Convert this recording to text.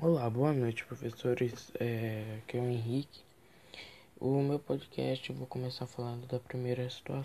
Olá, boa noite, professores. É, aqui é o Henrique. O meu podcast eu vou começar falando da primeira situação.